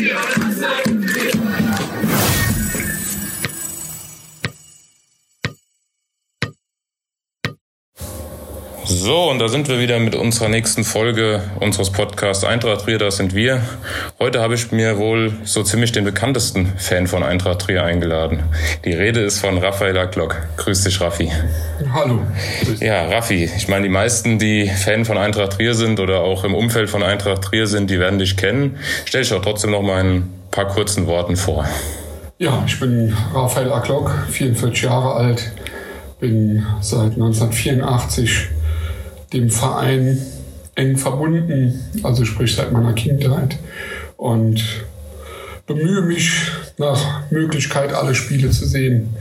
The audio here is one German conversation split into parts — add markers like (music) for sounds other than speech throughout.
Yeah. So, und da sind wir wieder mit unserer nächsten Folge unseres Podcasts Eintracht Trier, das sind wir. Heute habe ich mir wohl so ziemlich den bekanntesten Fan von Eintracht Trier eingeladen. Die Rede ist von Raphael Glock. Grüß dich, Raffi. Hallo. Ja, Raffi, ich meine, die meisten, die Fan von Eintracht Trier sind oder auch im Umfeld von Eintracht Trier sind, die werden dich kennen. Stell dich doch trotzdem noch mal in ein paar kurzen Worten vor. Ja, ich bin Raphael Aklock, 44 Jahre alt, bin seit 1984 dem Verein eng verbunden, also sprich seit meiner Kindheit. Und bemühe mich nach Möglichkeit, alle Spiele zu sehen,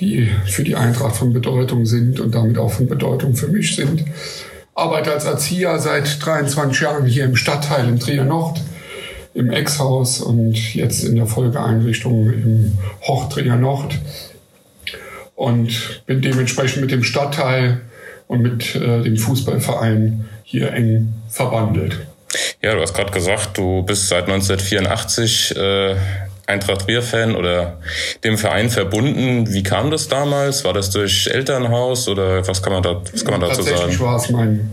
die für die Eintracht von Bedeutung sind und damit auch von Bedeutung für mich sind. Arbeite als Erzieher seit 23 Jahren hier im Stadtteil in Trier Nord, im Ex-Haus und jetzt in der Folgeeinrichtung im Hoch Trier Nord. Und bin dementsprechend mit dem Stadtteil und mit äh, dem Fußballverein hier eng verbandelt. Ja, du hast gerade gesagt, du bist seit 1984 äh, Eintracht Trier-Fan oder dem Verein verbunden. Wie kam das damals? War das durch Elternhaus oder was kann man, da, was kann man dazu sagen? Tatsächlich war es mein,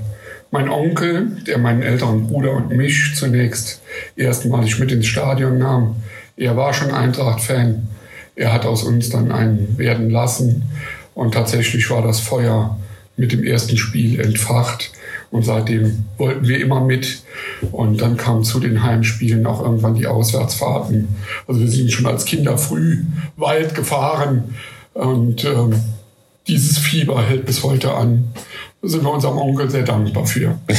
mein Onkel, der meinen älteren Bruder und mich zunächst erstmalig mit ins Stadion nahm. Er war schon Eintracht-Fan. Er hat aus uns dann einen werden lassen. Und tatsächlich war das Feuer mit dem ersten Spiel entfacht. Und seitdem wollten wir immer mit. Und dann kamen zu den Heimspielen auch irgendwann die Auswärtsfahrten. Also wir sind schon als Kinder früh weit gefahren. Und ähm, dieses Fieber hält bis heute an. Da sind wir unserem Onkel sehr dankbar für. (laughs)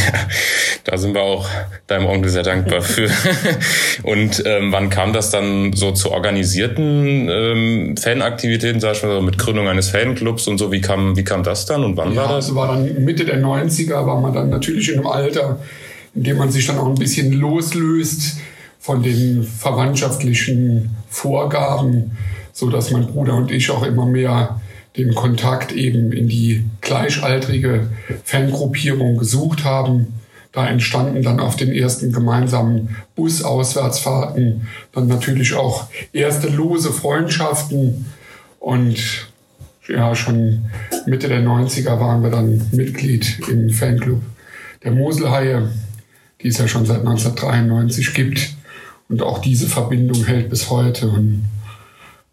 Ja, da sind wir auch deinem Onkel sehr dankbar für. (laughs) Und ähm, wann kam das dann so zu organisierten ähm, Fanaktivitäten, sag ich mal, mit Gründung eines Fanclubs und so? Wie kam, wie kam das dann und wann ja, war das? Also war dann Mitte der 90er, war man dann natürlich in einem Alter, in dem man sich dann auch ein bisschen loslöst von den verwandtschaftlichen Vorgaben, so dass mein Bruder und ich auch immer mehr den Kontakt eben in die gleichaltrige Fangruppierung gesucht haben. Da entstanden dann auf den ersten gemeinsamen Busauswärtsfahrten dann natürlich auch erste lose Freundschaften. Und ja, schon Mitte der 90er waren wir dann Mitglied im Fanclub der Moselhaie, die es ja schon seit 1993 gibt. Und auch diese Verbindung hält bis heute. Und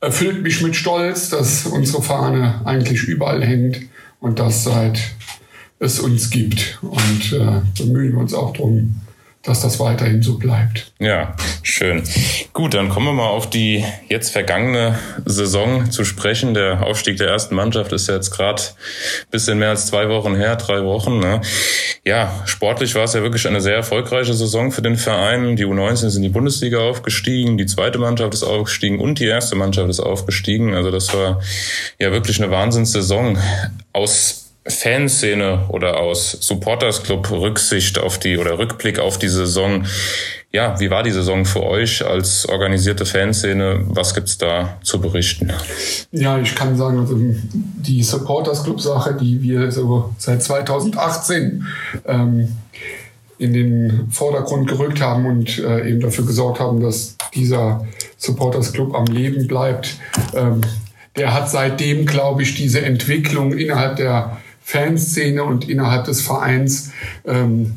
erfüllt mich mit Stolz, dass unsere Fahne eigentlich überall hängt und das seit es uns gibt. Und äh, bemühen wir uns auch darum, dass das weiterhin so bleibt. Ja, schön. Gut, dann kommen wir mal auf die jetzt vergangene Saison zu sprechen. Der Aufstieg der ersten Mannschaft ist ja jetzt gerade bisschen mehr als zwei Wochen her, drei Wochen. Ne? Ja, sportlich war es ja wirklich eine sehr erfolgreiche Saison für den Verein. Die U19 ist in die Bundesliga aufgestiegen, die zweite Mannschaft ist aufgestiegen und die erste Mannschaft ist aufgestiegen. Also das war ja wirklich eine Wahnsinnssaison. Aus Fanszene oder aus Supporters Club Rücksicht auf die oder Rückblick auf die Saison. Ja, wie war die Saison für euch als organisierte Fanszene? Was gibt's da zu berichten? Ja, ich kann sagen, also die Supporters Club Sache, die wir so seit 2018 ähm, in den Vordergrund gerückt haben und äh, eben dafür gesorgt haben, dass dieser Supporters Club am Leben bleibt. Ähm, der hat seitdem, glaube ich, diese Entwicklung innerhalb der Fanszene und innerhalb des Vereins ähm,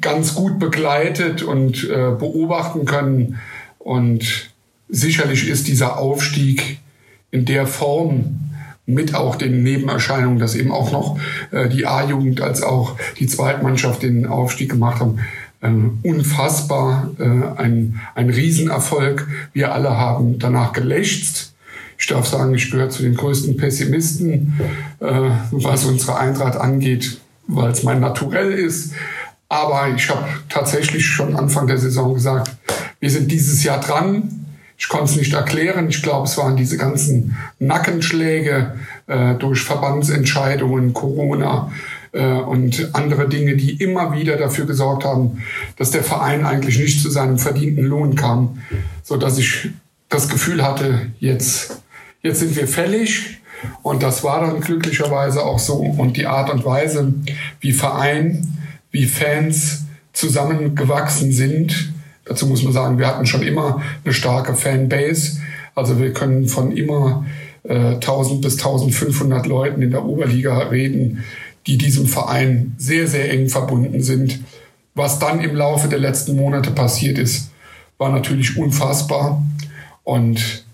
ganz gut begleitet und äh, beobachten können. Und sicherlich ist dieser Aufstieg in der Form mit auch den Nebenerscheinungen, dass eben auch noch äh, die A-Jugend als auch die Zweitmannschaft den Aufstieg gemacht haben, äh, unfassbar, äh, ein, ein Riesenerfolg. Wir alle haben danach gelächzt ich darf sagen, ich gehöre zu den größten Pessimisten, äh, was unsere Eintracht angeht, weil es mein Naturell ist. Aber ich habe tatsächlich schon Anfang der Saison gesagt, wir sind dieses Jahr dran. Ich konnte es nicht erklären. Ich glaube, es waren diese ganzen Nackenschläge äh, durch Verbandsentscheidungen, Corona äh, und andere Dinge, die immer wieder dafür gesorgt haben, dass der Verein eigentlich nicht zu seinem verdienten Lohn kam, so dass ich das Gefühl hatte, jetzt jetzt sind wir fällig. Und das war dann glücklicherweise auch so. Und die Art und Weise, wie Verein, wie Fans zusammengewachsen sind, Dazu muss man sagen, wir hatten schon immer eine starke Fanbase. Also wir können von immer äh, 1000 bis 1500 Leuten in der Oberliga reden, die diesem Verein sehr, sehr eng verbunden sind. Was dann im Laufe der letzten Monate passiert ist, war natürlich unfassbar und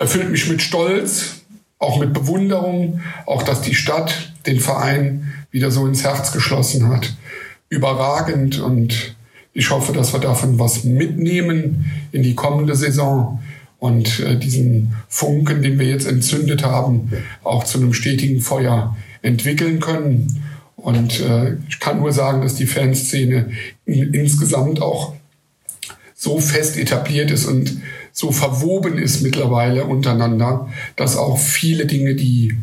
erfüllt mich mit Stolz, auch mit Bewunderung, auch dass die Stadt den Verein wieder so ins Herz geschlossen hat. Überragend und ich hoffe, dass wir davon was mitnehmen in die kommende Saison und äh, diesen Funken, den wir jetzt entzündet haben, auch zu einem stetigen Feuer entwickeln können. Und äh, ich kann nur sagen, dass die Fanszene in, insgesamt auch so fest etabliert ist und so verwoben ist mittlerweile untereinander, dass auch viele Dinge, die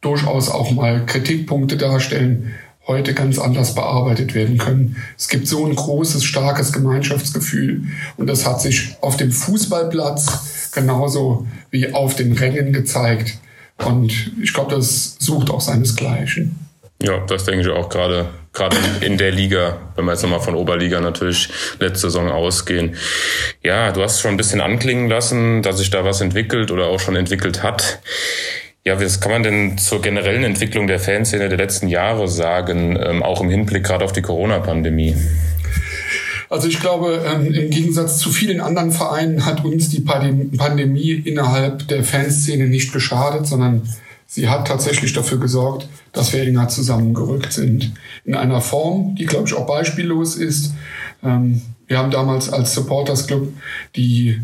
durchaus auch mal Kritikpunkte darstellen, heute ganz anders bearbeitet werden können. Es gibt so ein großes, starkes Gemeinschaftsgefühl und das hat sich auf dem Fußballplatz genauso wie auf den Rängen gezeigt. Und ich glaube, das sucht auch seinesgleichen. Ja, das denke ich auch gerade gerade in der Liga, wenn wir jetzt nochmal von Oberliga natürlich letzte Saison ausgehen. Ja, du hast schon ein bisschen anklingen lassen, dass sich da was entwickelt oder auch schon entwickelt hat. Ja, was kann man denn zur generellen Entwicklung der Fanszene der letzten Jahre sagen, ähm, auch im Hinblick gerade auf die Corona-Pandemie? Also ich glaube, ähm, im Gegensatz zu vielen anderen Vereinen hat uns die Pandemie innerhalb der Fanszene nicht geschadet, sondern sie hat tatsächlich dafür gesorgt, dass wir enger zusammengerückt sind. In einer Form, die, glaube ich, auch beispiellos ist. Ähm, wir haben damals als Supporters Club die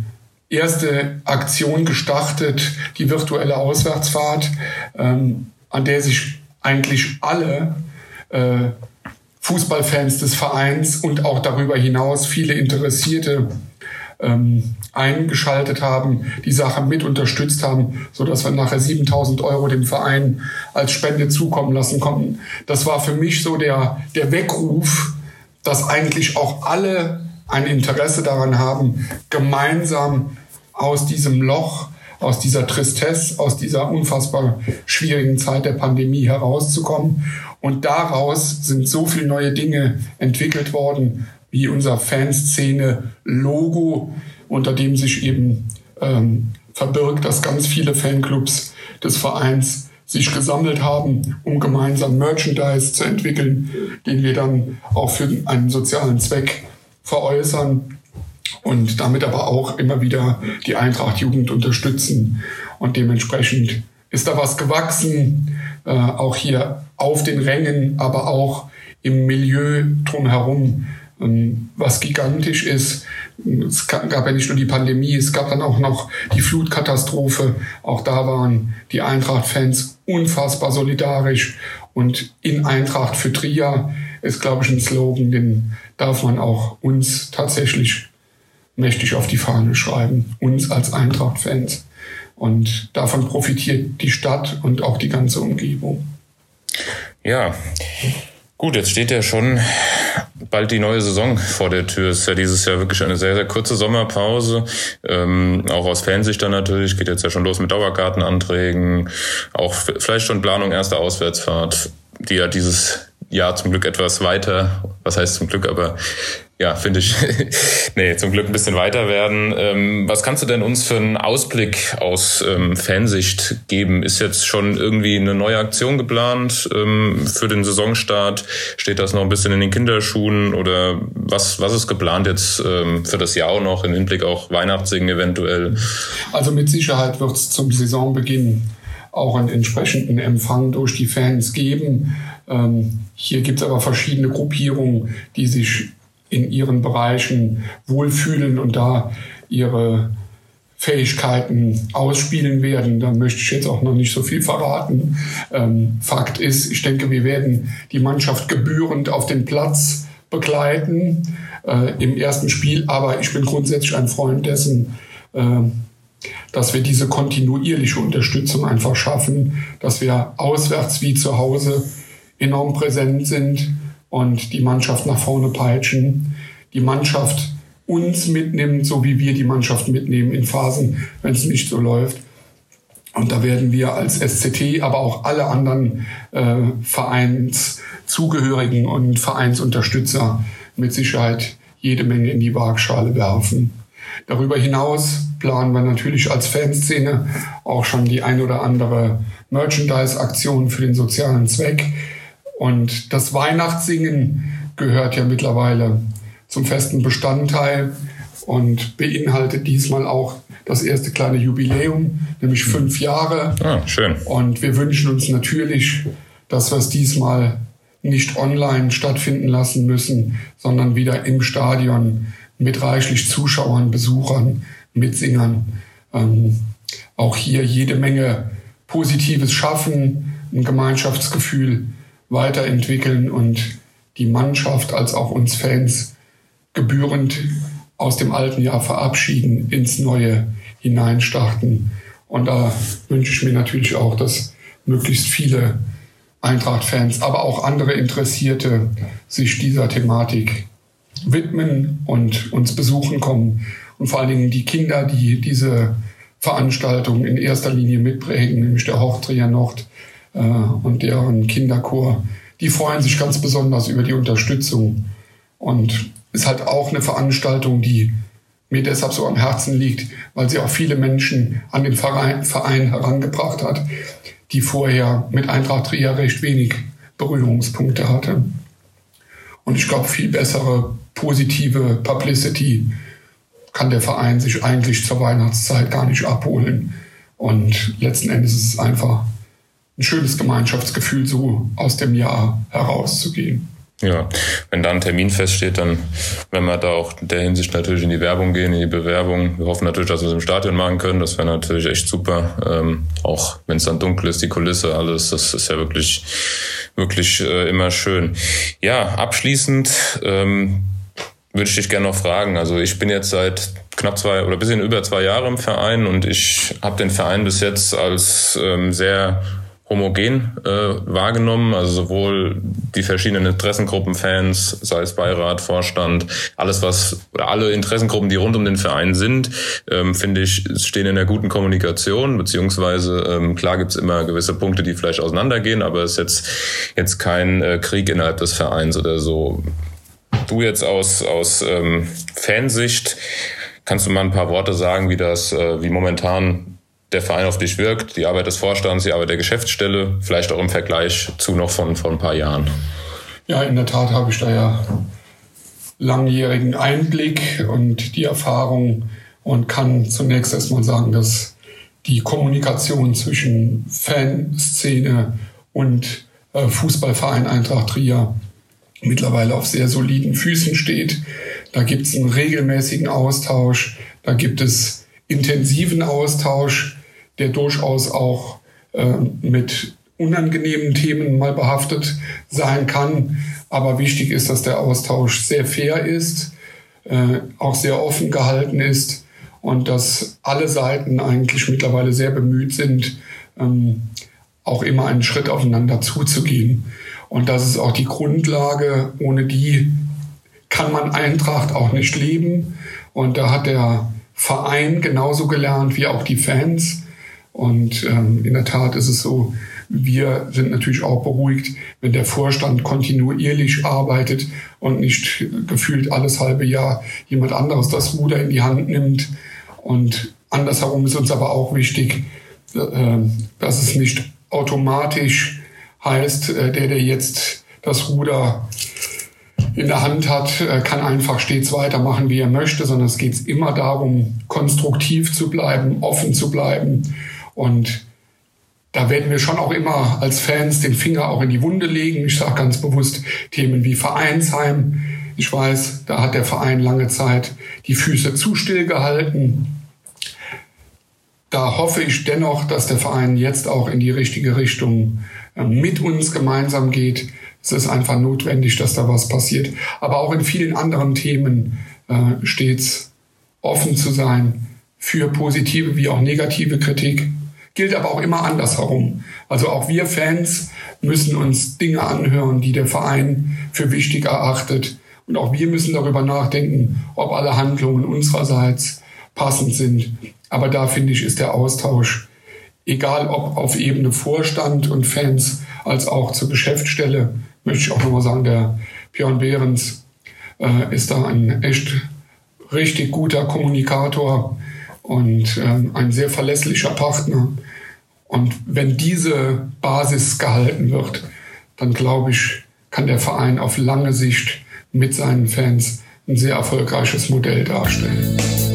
erste Aktion gestartet, die virtuelle Auswärtsfahrt, ähm, an der sich eigentlich alle äh, Fußballfans des Vereins und auch darüber hinaus viele Interessierte ähm, eingeschaltet haben, die Sache mit unterstützt haben, so dass wir nachher 7000 Euro dem Verein als Spende zukommen lassen konnten. Das war für mich so der, der Weckruf, dass eigentlich auch alle ein Interesse daran haben, gemeinsam aus diesem Loch, aus dieser Tristesse, aus dieser unfassbar schwierigen Zeit der Pandemie herauszukommen. Und daraus sind so viele neue Dinge entwickelt worden, wie unser Fanszene-Logo, unter dem sich eben ähm, verbirgt, dass ganz viele Fanclubs des Vereins sich gesammelt haben, um gemeinsam Merchandise zu entwickeln, den wir dann auch für einen sozialen Zweck veräußern und damit aber auch immer wieder die Eintracht Jugend unterstützen. Und dementsprechend ist da was gewachsen, äh, auch hier auf den Rängen, aber auch im Milieu drumherum, was gigantisch ist. Es gab ja nicht nur die Pandemie, es gab dann auch noch die Flutkatastrophe. Auch da waren die Eintracht-Fans unfassbar solidarisch. Und in Eintracht für Trier ist, glaube ich, ein Slogan, den darf man auch uns tatsächlich mächtig auf die Fahne schreiben, uns als Eintracht-Fans. Und davon profitiert die Stadt und auch die ganze Umgebung. Ja, gut, jetzt steht ja schon bald die neue Saison (laughs) vor der Tür. Es ist ja dieses Jahr wirklich eine sehr, sehr kurze Sommerpause. Ähm, auch aus Fansicht dann natürlich. Geht jetzt ja schon los mit Dauerkartenanträgen. Auch vielleicht schon Planung erster Auswärtsfahrt, die ja dieses Jahr zum Glück etwas weiter, was heißt zum Glück, aber ja, finde ich, (laughs) nee, zum Glück ein bisschen weiter werden. Ähm, was kannst du denn uns für einen Ausblick aus ähm, Fansicht geben? Ist jetzt schon irgendwie eine neue Aktion geplant ähm, für den Saisonstart? Steht das noch ein bisschen in den Kinderschuhen oder was, was ist geplant jetzt ähm, für das Jahr auch noch im Hinblick auch Weihnachtssingen eventuell? Also mit Sicherheit wird es zum Saisonbeginn auch einen entsprechenden Empfang durch die Fans geben. Ähm, hier gibt es aber verschiedene Gruppierungen, die sich in ihren Bereichen wohlfühlen und da ihre Fähigkeiten ausspielen werden. Da möchte ich jetzt auch noch nicht so viel verraten. Ähm, Fakt ist, ich denke, wir werden die Mannschaft gebührend auf den Platz begleiten äh, im ersten Spiel. Aber ich bin grundsätzlich ein Freund dessen, äh, dass wir diese kontinuierliche Unterstützung einfach schaffen, dass wir auswärts wie zu Hause enorm präsent sind und die Mannschaft nach vorne peitschen, die Mannschaft uns mitnimmt, so wie wir die Mannschaft mitnehmen in Phasen, wenn es nicht so läuft. Und da werden wir als SCT, aber auch alle anderen äh, Vereinszugehörigen und Vereinsunterstützer mit Sicherheit jede Menge in die Waagschale werfen. Darüber hinaus planen wir natürlich als Fanszene auch schon die ein oder andere Merchandise-Aktion für den sozialen Zweck. Und das Weihnachtssingen gehört ja mittlerweile zum festen Bestandteil und beinhaltet diesmal auch das erste kleine Jubiläum, nämlich fünf Jahre. Ah, schön. Und wir wünschen uns natürlich, dass wir es diesmal nicht online stattfinden lassen müssen, sondern wieder im Stadion mit reichlich Zuschauern, Besuchern, Mitsingern. Ähm, auch hier jede Menge Positives schaffen, ein Gemeinschaftsgefühl weiterentwickeln und die Mannschaft als auch uns Fans gebührend aus dem alten Jahr verabschieden, ins neue hineinstarten. Und da wünsche ich mir natürlich auch, dass möglichst viele Eintracht-Fans, aber auch andere Interessierte sich dieser Thematik widmen und uns besuchen kommen. Und vor allen Dingen die Kinder, die diese Veranstaltung in erster Linie mitprägen, nämlich der Hochtrier Nord äh, und deren Kinderchor, die freuen sich ganz besonders über die Unterstützung. Und ist halt auch eine Veranstaltung, die mir deshalb so am Herzen liegt, weil sie auch viele Menschen an den Verein, Verein herangebracht hat, die vorher mit Eintracht Trier recht wenig Berührungspunkte hatte. Und ich glaube, viel bessere positive Publicity kann der Verein sich eigentlich zur Weihnachtszeit gar nicht abholen. Und letzten Endes ist es einfach ein schönes Gemeinschaftsgefühl, so aus dem Jahr herauszugehen. Ja, wenn da ein Termin feststeht, dann werden wir da auch in der Hinsicht natürlich in die Werbung gehen, in die Bewerbung. Wir hoffen natürlich, dass wir es im Stadion machen können. Das wäre natürlich echt super. Ähm, auch wenn es dann dunkel ist, die Kulisse, alles, das ist ja wirklich, wirklich äh, immer schön. Ja, abschließend ähm, würde ich dich gerne noch fragen. Also ich bin jetzt seit knapp zwei oder bisschen über zwei Jahre im Verein und ich habe den Verein bis jetzt als ähm, sehr homogen äh, wahrgenommen, also sowohl die verschiedenen Interessengruppen, Fans, sei es Beirat, Vorstand, alles was alle Interessengruppen, die rund um den Verein sind, ähm, finde ich, stehen in einer guten Kommunikation, beziehungsweise ähm, klar gibt's immer gewisse Punkte, die vielleicht auseinandergehen, aber es ist jetzt jetzt kein äh, Krieg innerhalb des Vereins oder so. Du jetzt aus aus ähm, Fansicht kannst du mal ein paar Worte sagen, wie das, äh, wie momentan der Verein auf dich wirkt, die Arbeit des Vorstands, die Arbeit der Geschäftsstelle, vielleicht auch im Vergleich zu noch von, von ein paar Jahren? Ja, in der Tat habe ich da ja langjährigen Einblick und die Erfahrung und kann zunächst erstmal sagen, dass die Kommunikation zwischen Fanszene und äh, Fußballverein Eintracht Trier mittlerweile auf sehr soliden Füßen steht. Da gibt es einen regelmäßigen Austausch, da gibt es intensiven Austausch der durchaus auch äh, mit unangenehmen Themen mal behaftet sein kann. Aber wichtig ist, dass der Austausch sehr fair ist, äh, auch sehr offen gehalten ist und dass alle Seiten eigentlich mittlerweile sehr bemüht sind, ähm, auch immer einen Schritt aufeinander zuzugehen. Und das ist auch die Grundlage, ohne die kann man Eintracht auch nicht leben. Und da hat der Verein genauso gelernt wie auch die Fans. Und ähm, in der Tat ist es so, wir sind natürlich auch beruhigt, wenn der Vorstand kontinuierlich arbeitet und nicht gefühlt alles halbe Jahr jemand anderes das Ruder in die Hand nimmt. Und andersherum ist uns aber auch wichtig, äh, dass es nicht automatisch heißt, äh, der, der jetzt das Ruder in der Hand hat, äh, kann einfach stets weitermachen, wie er möchte, sondern es geht immer darum, konstruktiv zu bleiben, offen zu bleiben und da werden wir schon auch immer als Fans den Finger auch in die Wunde legen. Ich sage ganz bewusst Themen wie Vereinsheim. Ich weiß, da hat der Verein lange Zeit die Füße zu still gehalten. Da hoffe ich dennoch, dass der Verein jetzt auch in die richtige Richtung äh, mit uns gemeinsam geht. Es ist einfach notwendig, dass da was passiert. Aber auch in vielen anderen Themen äh, stets offen zu sein für positive wie auch negative Kritik gilt aber auch immer andersherum. Also auch wir Fans müssen uns Dinge anhören, die der Verein für wichtig erachtet. Und auch wir müssen darüber nachdenken, ob alle Handlungen unsererseits passend sind. Aber da finde ich, ist der Austausch, egal ob auf Ebene Vorstand und Fans, als auch zur Geschäftsstelle, möchte ich auch nochmal sagen, der Björn Behrens, äh, ist da ein echt richtig guter Kommunikator und äh, ein sehr verlässlicher Partner. Und wenn diese Basis gehalten wird, dann glaube ich, kann der Verein auf lange Sicht mit seinen Fans ein sehr erfolgreiches Modell darstellen.